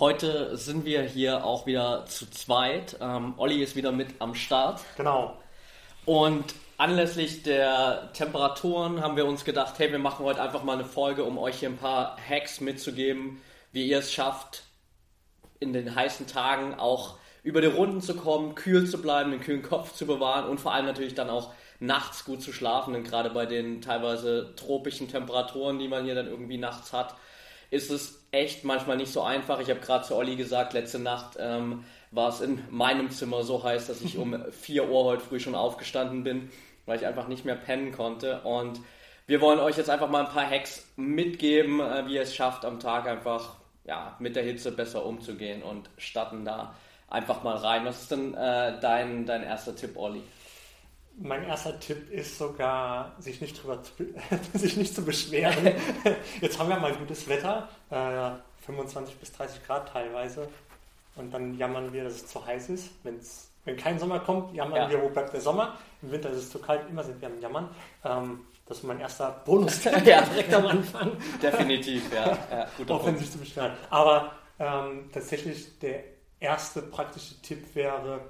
Heute sind wir hier auch wieder zu zweit. Ähm, Olli ist wieder mit am Start. Genau. Und anlässlich der Temperaturen haben wir uns gedacht, hey, wir machen heute einfach mal eine Folge, um euch hier ein paar Hacks mitzugeben, wie ihr es schafft, in den heißen Tagen auch über die Runden zu kommen, kühl zu bleiben, den kühlen Kopf zu bewahren und vor allem natürlich dann auch nachts gut zu schlafen. Denn gerade bei den teilweise tropischen Temperaturen, die man hier dann irgendwie nachts hat, ist es echt manchmal nicht so einfach. Ich habe gerade zu Olli gesagt, letzte Nacht ähm, war es in meinem Zimmer so heiß, dass ich um 4 Uhr heute früh schon aufgestanden bin, weil ich einfach nicht mehr pennen konnte. Und wir wollen euch jetzt einfach mal ein paar Hacks mitgeben, äh, wie ihr es schafft, am Tag einfach ja, mit der Hitze besser umzugehen und starten da einfach mal rein. Was ist denn äh, dein, dein erster Tipp, Olli? Mein erster Tipp ist sogar, sich nicht, drüber zu, sich nicht zu beschweren. Jetzt haben wir mal gutes Wetter, äh, 25 bis 30 Grad teilweise. Und dann jammern wir, dass es zu heiß ist. Wenn's, wenn kein Sommer kommt, jammern ja. wir, wo bleibt der Sommer. Im Winter ist es zu kalt, immer sind wir am Jammern. Ähm, das ist mein erster bonus ja. direkt am Anfang. Definitiv, ja. ja Auch wenn sich zu beschweren. Aber ähm, tatsächlich der erste praktische Tipp wäre,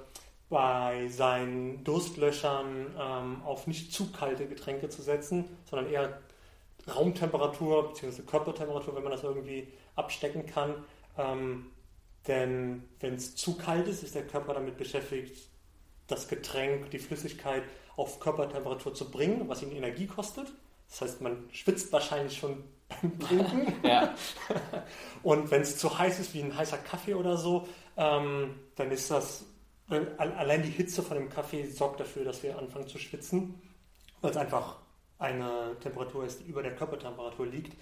bei seinen Durstlöschern ähm, auf nicht zu kalte Getränke zu setzen, sondern eher Raumtemperatur bzw. Körpertemperatur, wenn man das irgendwie abstecken kann. Ähm, denn wenn es zu kalt ist, ist der Körper damit beschäftigt, das Getränk, die Flüssigkeit auf Körpertemperatur zu bringen, was ihn Energie kostet. Das heißt, man schwitzt wahrscheinlich schon beim Trinken. ja. Und wenn es zu heiß ist, wie ein heißer Kaffee oder so, ähm, dann ist das allein die Hitze von dem Kaffee sorgt dafür, dass wir anfangen zu schwitzen, weil es einfach eine Temperatur ist, die über der Körpertemperatur liegt.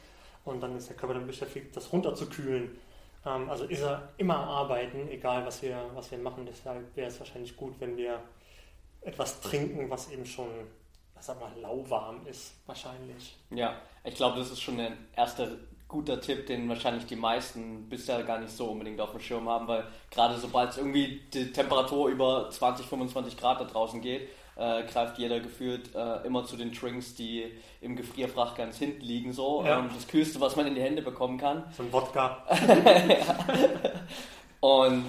Und dann ist der Körper dann beschäftigt, das runterzukühlen. Ähm, also ist er immer arbeiten, egal was wir, was wir machen. Deshalb wäre es wahrscheinlich gut, wenn wir etwas trinken, was eben schon, sag mal, lauwarm ist, wahrscheinlich. Ja, ich glaube, das ist schon ein erster guter Tipp, den wahrscheinlich die meisten bisher gar nicht so unbedingt auf dem Schirm haben, weil gerade sobald es irgendwie die Temperatur über 20, 25 Grad da draußen geht, äh, greift jeder gefühlt äh, immer zu den Drinks, die im Gefrierfach ganz hinten liegen, so. Ja. Ähm, das Kühlste, was man in die Hände bekommen kann. So ein Wodka. Und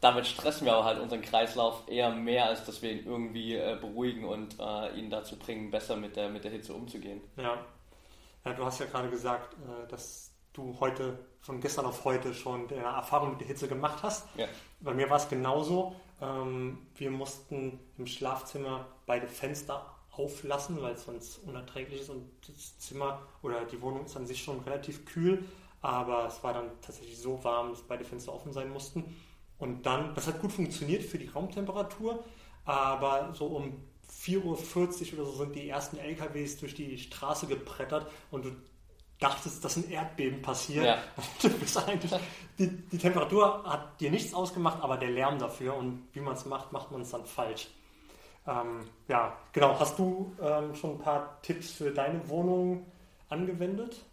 damit stressen wir aber halt unseren Kreislauf eher mehr, als dass wir ihn irgendwie äh, beruhigen und äh, ihn dazu bringen, besser mit der, mit der Hitze umzugehen. Ja. Ja, du hast ja gerade gesagt, äh, dass du heute, von gestern auf heute schon eine Erfahrung mit der Hitze gemacht hast. Ja. Bei mir war es genauso. Ähm, wir mussten im Schlafzimmer beide Fenster auflassen, weil es sonst unerträglich ist und das Zimmer oder die Wohnung ist an sich schon relativ kühl, aber es war dann tatsächlich so warm, dass beide Fenster offen sein mussten. Und dann, das hat gut funktioniert für die Raumtemperatur, aber so um 4.40 Uhr oder so sind die ersten LKWs durch die Straße gebrettert und du dachtest, dass ein Erdbeben passiert. Ja. die, die, Temperatur hat dir nichts ausgemacht, aber der Lärm dafür und wie man es macht, macht man es dann falsch. Ähm, ja, genau. Hast du ähm, schon ein paar Tipps für deine Wohnung angewendet?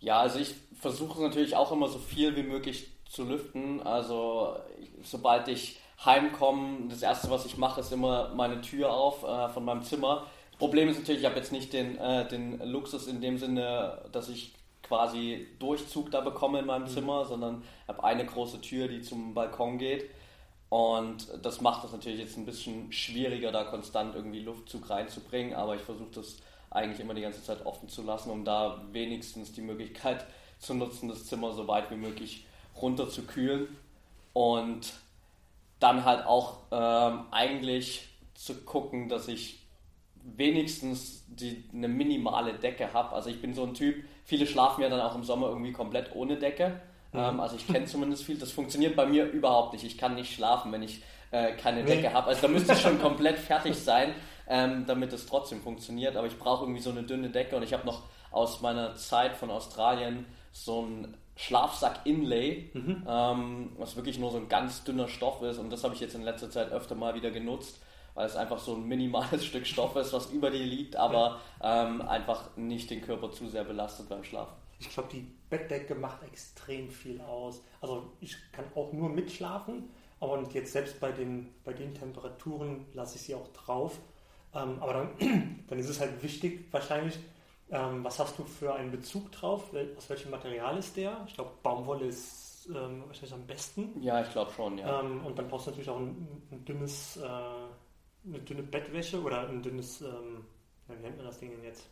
Ja, also ich versuche natürlich auch immer so viel wie möglich zu lüften. Also sobald ich heimkommen, das erste, was ich mache, ist immer meine Tür auf äh, von meinem Zimmer. Das Problem ist natürlich, ich habe jetzt nicht den, äh, den Luxus in dem Sinne, dass ich quasi Durchzug da bekomme in meinem mhm. Zimmer, sondern habe eine große Tür, die zum Balkon geht. Und das macht es natürlich jetzt ein bisschen schwieriger, da konstant irgendwie Luftzug reinzubringen, aber ich versuche das eigentlich immer die ganze Zeit offen zu lassen, um da wenigstens die Möglichkeit zu nutzen, das Zimmer so weit wie möglich runter zu kühlen. Und dann halt auch ähm, eigentlich zu gucken, dass ich wenigstens die, eine minimale Decke habe. Also ich bin so ein Typ, viele schlafen ja dann auch im Sommer irgendwie komplett ohne Decke. Mhm. Ähm, also ich kenne zumindest viel. Das funktioniert bei mir überhaupt nicht. Ich kann nicht schlafen, wenn ich äh, keine nee. Decke habe. Also da müsste ich schon komplett fertig sein, ähm, damit es trotzdem funktioniert. Aber ich brauche irgendwie so eine dünne Decke und ich habe noch aus meiner Zeit von Australien so ein Schlafsack-Inlay, mhm. ähm, was wirklich nur so ein ganz dünner Stoff ist. Und das habe ich jetzt in letzter Zeit öfter mal wieder genutzt, weil es einfach so ein minimales Stück Stoff ist, was über dir liegt, aber ähm, einfach nicht den Körper zu sehr belastet beim Schlafen. Ich glaube, die Bettdecke macht extrem viel aus. Also ich kann auch nur mitschlafen, aber jetzt selbst bei den, bei den Temperaturen lasse ich sie auch drauf. Ähm, aber dann, dann ist es halt wichtig, wahrscheinlich, ähm, was hast du für einen Bezug drauf? Aus welchem Material ist der? Ich glaube, Baumwolle ist ähm, wahrscheinlich am besten. Ja, ich glaube schon, ja. Ähm, und dann brauchst du natürlich auch ein, ein dünnes, äh, eine dünne Bettwäsche oder ein dünnes, ähm, wie nennt man das Ding denn jetzt?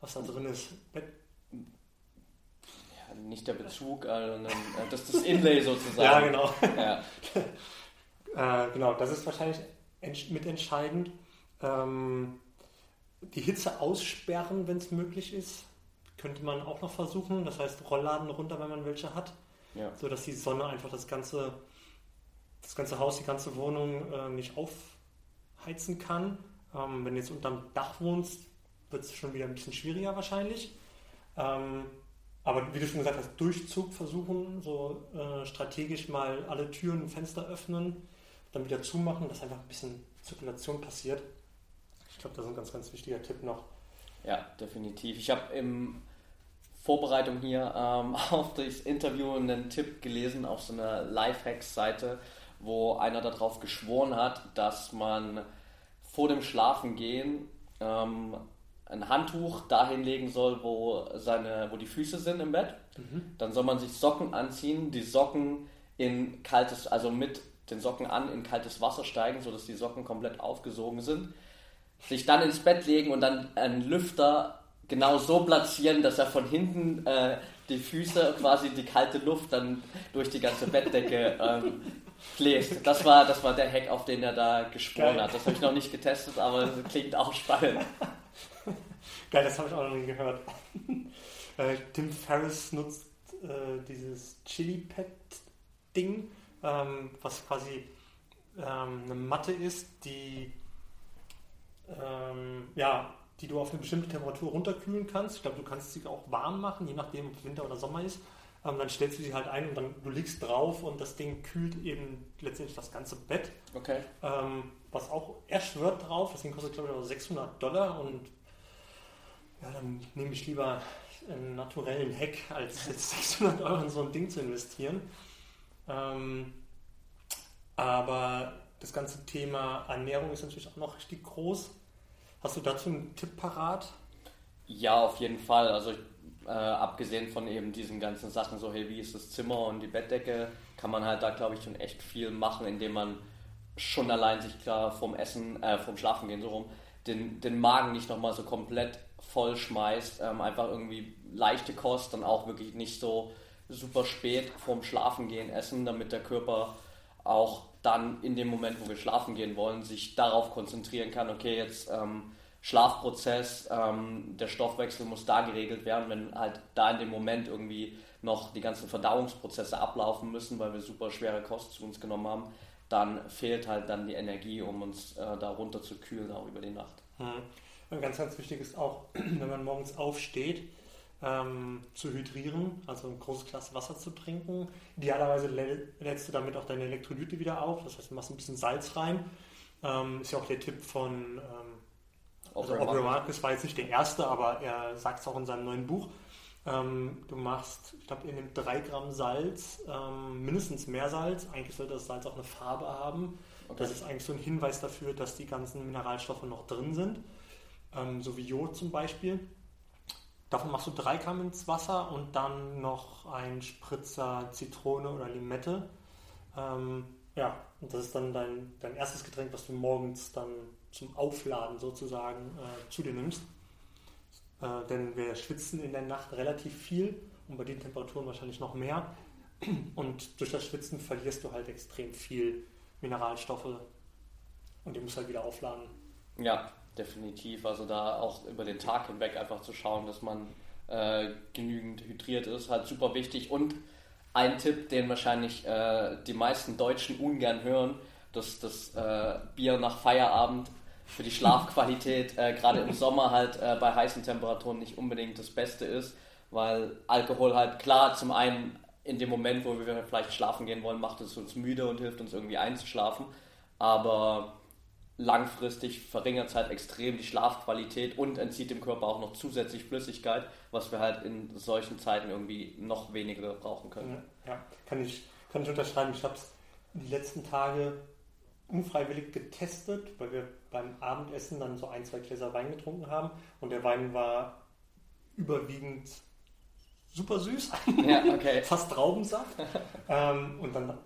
Was da drin ist? Bett ja, nicht der Bezug, also das das Inlay sozusagen. ja, genau. Ja. äh, genau, das ist wahrscheinlich mitentscheidend. Ähm, die Hitze aussperren, wenn es möglich ist, könnte man auch noch versuchen. Das heißt, Rollladen runter, wenn man welche hat. Ja. So dass die Sonne einfach das ganze, das ganze Haus, die ganze Wohnung äh, nicht aufheizen kann. Ähm, wenn du jetzt unterm Dach wohnst, wird es schon wieder ein bisschen schwieriger wahrscheinlich. Ähm, aber wie du schon gesagt hast, Durchzug versuchen, so äh, strategisch mal alle Türen und Fenster öffnen, dann wieder zumachen, dass einfach ein bisschen Zirkulation passiert. Ich glaube, das ist ein ganz, ganz wichtiger Tipp noch. Ja, definitiv. Ich habe in Vorbereitung hier ähm, auf das Interview einen Tipp gelesen auf so einer Lifehacks-Seite, wo einer darauf geschworen hat, dass man vor dem Schlafengehen ähm, ein Handtuch dahin legen soll, wo, seine, wo die Füße sind im Bett. Mhm. Dann soll man sich Socken anziehen, die Socken in kaltes, also mit den Socken an in kaltes Wasser steigen, sodass die Socken komplett aufgesogen sind sich dann ins Bett legen und dann einen Lüfter genau so platzieren, dass er von hinten äh, die Füße, quasi die kalte Luft dann durch die ganze Bettdecke ähm, bläst. Das war, das war der Hack, auf den er da geschworen Geil. hat. Das habe ich noch nicht getestet, aber das klingt auch spannend. Geil, das habe ich auch noch nie gehört. äh, Tim Ferriss nutzt äh, dieses Chili-Pad-Ding, ähm, was quasi ähm, eine Matte ist, die ähm, ja, die du auf eine bestimmte Temperatur runterkühlen kannst. Ich glaube, du kannst sie auch warm machen, je nachdem, ob es Winter oder Sommer ist. Ähm, dann stellst du sie halt ein und dann du liegst drauf und das Ding kühlt eben letztendlich das ganze Bett. Okay. Ähm, was auch er schwört drauf, das Ding kostet glaube ich auch 600 Dollar und ja, dann nehme ich lieber einen naturellen Hack, als jetzt 600 Euro in so ein Ding zu investieren. Ähm, aber das ganze Thema Ernährung ist natürlich auch noch richtig groß. Hast du dazu einen Tipp parat? Ja, auf jeden Fall. Also äh, abgesehen von eben diesen ganzen Sachen, so hey, wie ist das Zimmer und die Bettdecke, kann man halt da, glaube ich, schon echt viel machen, indem man schon allein sich klar vom Essen, äh, vom Schlafen gehen so rum, den, den Magen nicht nochmal so komplett voll schmeißt. Ähm, einfach irgendwie leichte Kost, dann auch wirklich nicht so super spät vorm Schlafen gehen essen, damit der Körper auch dann in dem Moment, wo wir schlafen gehen wollen, sich darauf konzentrieren kann, okay, jetzt ähm, Schlafprozess, ähm, der Stoffwechsel muss da geregelt werden, wenn halt da in dem Moment irgendwie noch die ganzen Verdauungsprozesse ablaufen müssen, weil wir super schwere Kost zu uns genommen haben, dann fehlt halt dann die Energie, um uns äh, da runter zu kühlen, auch über die Nacht. Mhm. Ganz, ganz wichtig ist auch, wenn man morgens aufsteht, ähm, zu hydrieren, also ein großes Glas Wasser zu trinken. Idealerweise lädst du damit auch deine Elektrolyte wieder auf, das heißt, du machst ein bisschen Salz rein. Ähm, ist ja auch der Tipp von ähm, also Aubrey Marcus war jetzt nicht der erste, aber er sagt es auch in seinem neuen Buch. Ähm, du machst, ich glaube, ihr nehmt drei Gramm Salz, ähm, mindestens mehr Salz. Eigentlich sollte das Salz auch eine Farbe haben. Okay. Das ist eigentlich so ein Hinweis dafür, dass die ganzen Mineralstoffe noch drin sind, ähm, so wie Jod zum Beispiel. Davon machst du drei Gramm ins Wasser und dann noch ein Spritzer Zitrone oder Limette. Ähm, ja, und das ist dann dein, dein erstes Getränk, was du morgens dann zum Aufladen sozusagen äh, zu dir nimmst. Äh, denn wir schwitzen in der Nacht relativ viel und bei den Temperaturen wahrscheinlich noch mehr. Und durch das Schwitzen verlierst du halt extrem viel Mineralstoffe und die musst halt wieder aufladen. Ja, definitiv. Also da auch über den Tag hinweg einfach zu schauen, dass man äh, genügend hydriert ist, halt super wichtig. Und ein Tipp, den wahrscheinlich äh, die meisten Deutschen ungern hören, dass das äh, Bier nach Feierabend für die Schlafqualität äh, gerade im Sommer halt äh, bei heißen Temperaturen nicht unbedingt das Beste ist. weil Alkohol halt klar zum einen in dem Moment, wo wir vielleicht schlafen gehen wollen, macht es uns müde und hilft uns irgendwie einzuschlafen, aber langfristig verringert es halt extrem die Schlafqualität und entzieht dem Körper auch noch zusätzlich Flüssigkeit, was wir halt in solchen Zeiten irgendwie noch weniger brauchen können. Ja, kann ich, kann ich unterschreiben. Ich habe es die letzten Tage unfreiwillig getestet, weil wir beim Abendessen dann so ein, zwei Gläser Wein getrunken haben und der Wein war überwiegend super süß. Ja, okay. Fast Traubensaft. ähm, und dann,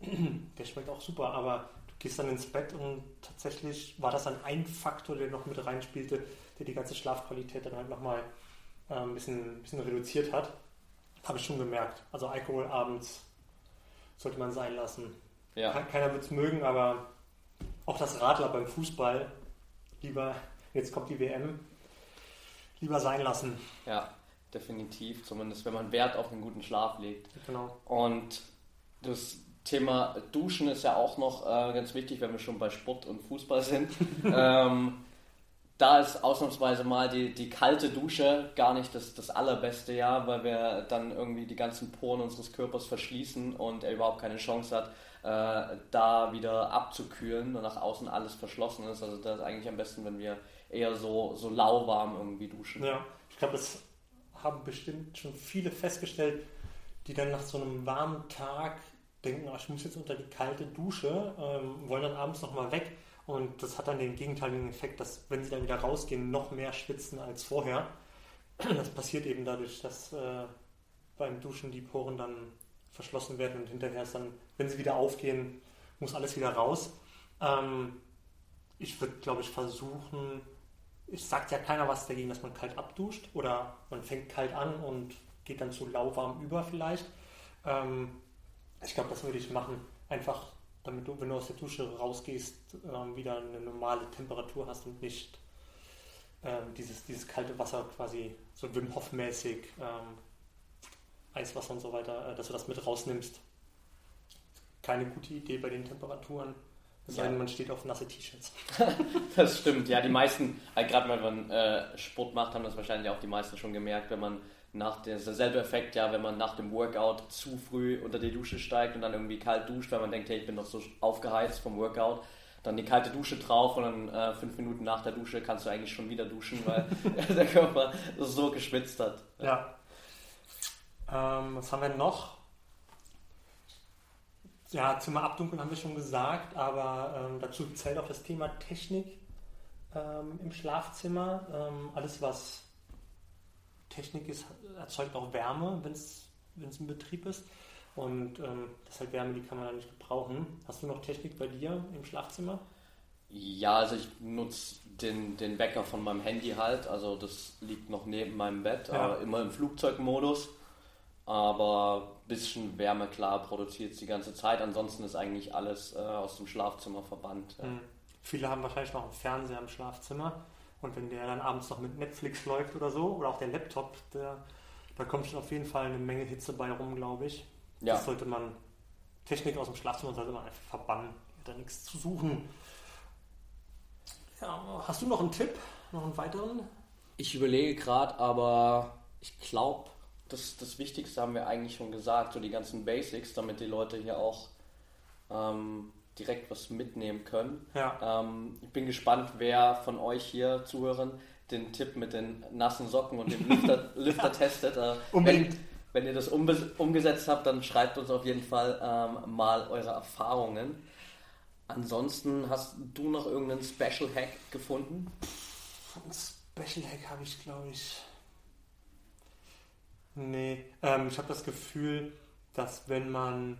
der schmeckt auch super, aber gehst dann ins Bett und tatsächlich war das dann ein Faktor, der noch mit reinspielte, der die ganze Schlafqualität dann halt nochmal äh, ein bisschen, bisschen reduziert hat. Habe ich schon gemerkt. Also Alkohol abends sollte man sein lassen. Ja. Keiner wird es mögen, aber auch das Radler beim Fußball lieber, jetzt kommt die WM, lieber sein lassen. Ja, definitiv. Zumindest wenn man Wert auf einen guten Schlaf legt. Genau. Und das Thema Duschen ist ja auch noch äh, ganz wichtig, wenn wir schon bei Sport und Fußball sind. ähm, da ist ausnahmsweise mal die, die kalte Dusche gar nicht das, das allerbeste, ja, weil wir dann irgendwie die ganzen Poren unseres Körpers verschließen und er überhaupt keine Chance hat, äh, da wieder abzukühlen und nach außen alles verschlossen ist. Also das ist eigentlich am besten, wenn wir eher so, so lauwarm irgendwie duschen. Ja, ich glaube, das haben bestimmt schon viele festgestellt, die dann nach so einem warmen Tag denken, oh, ich muss jetzt unter die kalte Dusche, ähm, wollen dann abends nochmal weg. Und das hat dann den gegenteiligen Effekt, dass wenn sie dann wieder rausgehen, noch mehr schwitzen als vorher. Das passiert eben dadurch, dass äh, beim Duschen die Poren dann verschlossen werden und hinterher ist dann, wenn sie wieder aufgehen, muss alles wieder raus. Ähm, ich würde, glaube ich, versuchen, es sagt ja keiner was dagegen, dass man kalt abduscht oder man fängt kalt an und geht dann zu lauwarm über vielleicht. Ähm, ich glaube, das würde ich machen. Einfach, damit du, wenn du aus der Dusche rausgehst, ähm, wieder eine normale Temperatur hast und nicht ähm, dieses, dieses kalte Wasser quasi so Wim Hof mäßig ähm, Eiswasser und so weiter, äh, dass du das mit rausnimmst. Keine gute Idee bei den Temperaturen. Es sei denn, man steht auf nasse T-Shirts. das stimmt, ja. Die meisten, äh, gerade wenn man äh, Sport macht, haben das wahrscheinlich auch die meisten schon gemerkt, wenn man nach dem, derselbe Effekt, ja, wenn man nach dem Workout zu früh unter die Dusche steigt und dann irgendwie kalt duscht, weil man denkt, hey, ich bin noch so aufgeheizt vom Workout, dann die kalte Dusche drauf und dann äh, fünf Minuten nach der Dusche kannst du eigentlich schon wieder duschen, weil der Körper so geschwitzt hat. Ja. Ähm, was haben wir noch? Ja, Zimmer abdunkeln haben wir schon gesagt, aber ähm, dazu zählt auch das Thema Technik ähm, im Schlafzimmer. Ähm, alles, was Technik ist, erzeugt auch Wärme, wenn es in Betrieb ist. Und ähm, das ist halt Wärme, die kann man dann nicht gebrauchen. Hast du noch Technik bei dir im Schlafzimmer? Ja, also ich nutze den, den Wecker von meinem Handy halt. Also das liegt noch neben meinem Bett, ja. immer im Flugzeugmodus. Aber ein bisschen Wärme, klar, produziert es die ganze Zeit. Ansonsten ist eigentlich alles äh, aus dem Schlafzimmer verbannt. Ja. Mhm. Viele haben wahrscheinlich noch einen Fernseher im Schlafzimmer. Und wenn der dann abends noch mit Netflix läuft oder so, oder auch der Laptop, der, da kommt schon auf jeden Fall eine Menge Hitze bei rum, glaube ich. Ja. Das sollte man, Technik aus dem Schlafzimmer sollte man einfach verbannen. Da nichts zu suchen. Ja, hast du noch einen Tipp? Noch einen weiteren? Ich überlege gerade, aber ich glaube, das, das Wichtigste haben wir eigentlich schon gesagt, so die ganzen Basics, damit die Leute hier auch ähm, direkt was mitnehmen können. Ja. Ähm, ich bin gespannt, wer von euch hier Zuhörern den Tipp mit den nassen Socken und dem Lüfter, Lüfter testet. Äh, Unbedingt. Wenn, wenn, ihr das umgesetzt habt, dann schreibt uns auf jeden Fall ähm, mal eure Erfahrungen. Ansonsten hast du noch irgendeinen Special Hack gefunden? Ein Special Hack habe ich, glaube ich. Nee, ähm, ich habe das Gefühl, dass wenn man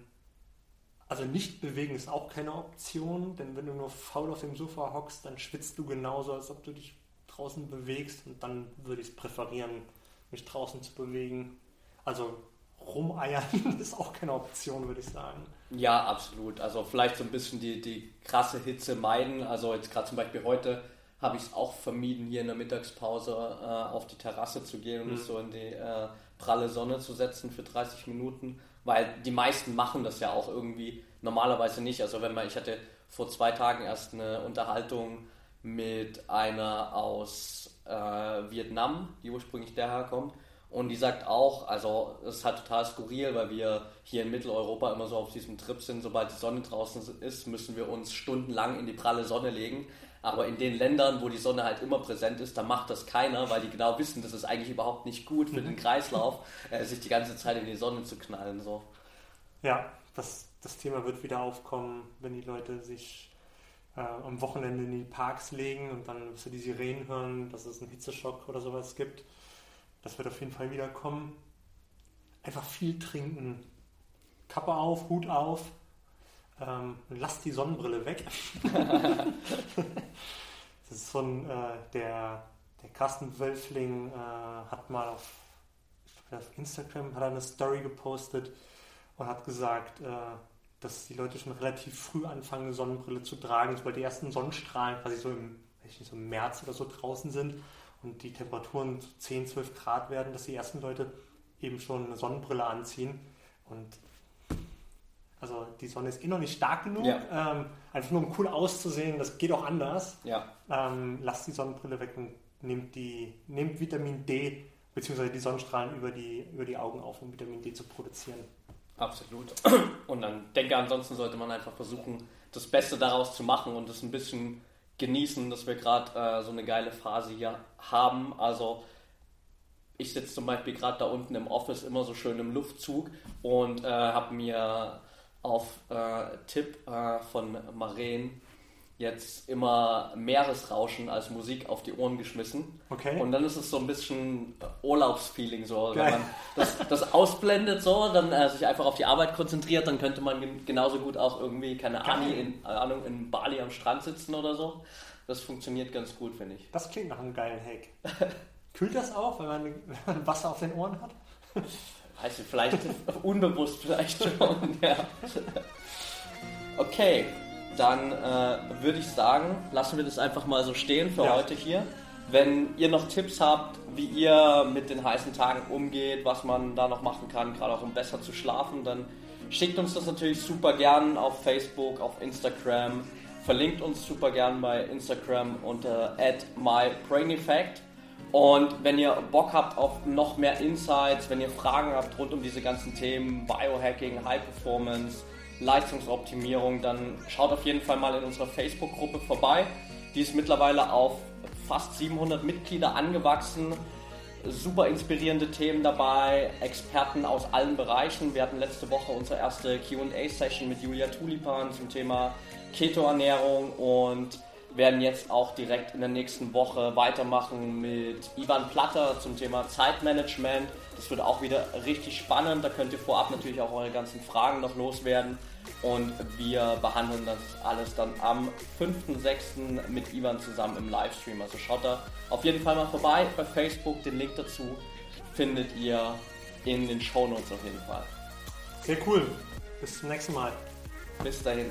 also nicht bewegen ist auch keine Option, denn wenn du nur faul auf dem Sofa hockst, dann schwitzt du genauso, als ob du dich draußen bewegst und dann würde ich es präferieren, mich draußen zu bewegen. Also rumeiern ist auch keine Option, würde ich sagen. Ja, absolut. Also vielleicht so ein bisschen die, die krasse Hitze meiden. Also jetzt gerade zum Beispiel heute habe ich es auch vermieden, hier in der Mittagspause äh, auf die Terrasse zu gehen und mhm. mich so in die äh, pralle Sonne zu setzen für 30 Minuten weil die meisten machen das ja auch irgendwie normalerweise nicht. Also wenn man, ich hatte vor zwei Tagen erst eine Unterhaltung mit einer aus äh, Vietnam, die ursprünglich daher kommt. Und die sagt auch, also es ist halt total skurril, weil wir hier in Mitteleuropa immer so auf diesem Trip sind, sobald die Sonne draußen ist, müssen wir uns stundenlang in die pralle Sonne legen. Aber in den Ländern, wo die Sonne halt immer präsent ist, da macht das keiner, weil die genau wissen, das ist eigentlich überhaupt nicht gut für den Kreislauf, äh, sich die ganze Zeit in die Sonne zu knallen. So. Ja, das, das Thema wird wieder aufkommen, wenn die Leute sich äh, am Wochenende in die Parks legen und dann wirst du die Sirenen hören, dass es einen Hitzeschock oder sowas gibt. Das wird auf jeden Fall wiederkommen. Einfach viel trinken. Kappe auf, Hut auf. Ähm, lass die Sonnenbrille weg. das ist so ein, äh, der, der Carsten Wölfling äh, hat mal auf, auf Instagram hat eine Story gepostet und hat gesagt, äh, dass die Leute schon relativ früh anfangen, eine Sonnenbrille zu tragen, sobald die ersten Sonnenstrahlen quasi so im, nicht, so im März oder so draußen sind und die Temperaturen 10, 12 Grad werden, dass die ersten Leute eben schon eine Sonnenbrille anziehen. Und also die Sonne ist eh noch nicht stark genug, ja. ähm, einfach nur um cool auszusehen, das geht auch anders. Ja. Ähm, lasst die Sonnenbrille weg und nehmt, die, nehmt Vitamin D bzw. die Sonnenstrahlen über die, über die Augen auf, um Vitamin D zu produzieren. Absolut. Und dann denke, ansonsten sollte man einfach versuchen, das Beste daraus zu machen und es ein bisschen genießen, dass wir gerade äh, so eine geile Phase hier haben. Also ich sitze zum Beispiel gerade da unten im Office immer so schön im Luftzug und äh, habe mir auf äh, Tipp äh, von Maren jetzt immer Meeresrauschen als Musik auf die Ohren geschmissen. Okay. Und dann ist es so ein bisschen Urlaubsfeeling so. Geil. Wenn man das, das ausblendet so, dann äh, sich einfach auf die Arbeit konzentriert, dann könnte man genauso gut auch irgendwie, keine Ahnung in, Ahnung, in Bali am Strand sitzen oder so. Das funktioniert ganz gut, finde ich. Das klingt nach einem geilen Hack. Kühlt das auch, wenn man, wenn man Wasser auf den Ohren hat? Weiß ich, vielleicht unbewusst vielleicht schon, ja. Okay, dann äh, würde ich sagen, lassen wir das einfach mal so stehen für ja. heute hier. Wenn ihr noch Tipps habt, wie ihr mit den heißen Tagen umgeht, was man da noch machen kann, gerade auch um besser zu schlafen, dann schickt uns das natürlich super gern auf Facebook, auf Instagram. Verlinkt uns super gern bei Instagram unter mybraineffect. Und wenn ihr Bock habt auf noch mehr Insights, wenn ihr Fragen habt rund um diese ganzen Themen, Biohacking, High Performance, Leistungsoptimierung, dann schaut auf jeden Fall mal in unserer Facebook-Gruppe vorbei. Die ist mittlerweile auf fast 700 Mitglieder angewachsen. Super inspirierende Themen dabei, Experten aus allen Bereichen. Wir hatten letzte Woche unsere erste QA-Session mit Julia Tulipan zum Thema Keto-Ernährung und werden jetzt auch direkt in der nächsten Woche weitermachen mit Ivan Platter zum Thema Zeitmanagement. Das wird auch wieder richtig spannend. Da könnt ihr vorab natürlich auch eure ganzen Fragen noch loswerden. Und wir behandeln das alles dann am 5.6. mit Ivan zusammen im Livestream. Also schaut da auf jeden Fall mal vorbei bei Facebook. Den Link dazu findet ihr in den Show Notes auf jeden Fall. Sehr cool. Bis zum nächsten Mal. Bis dahin.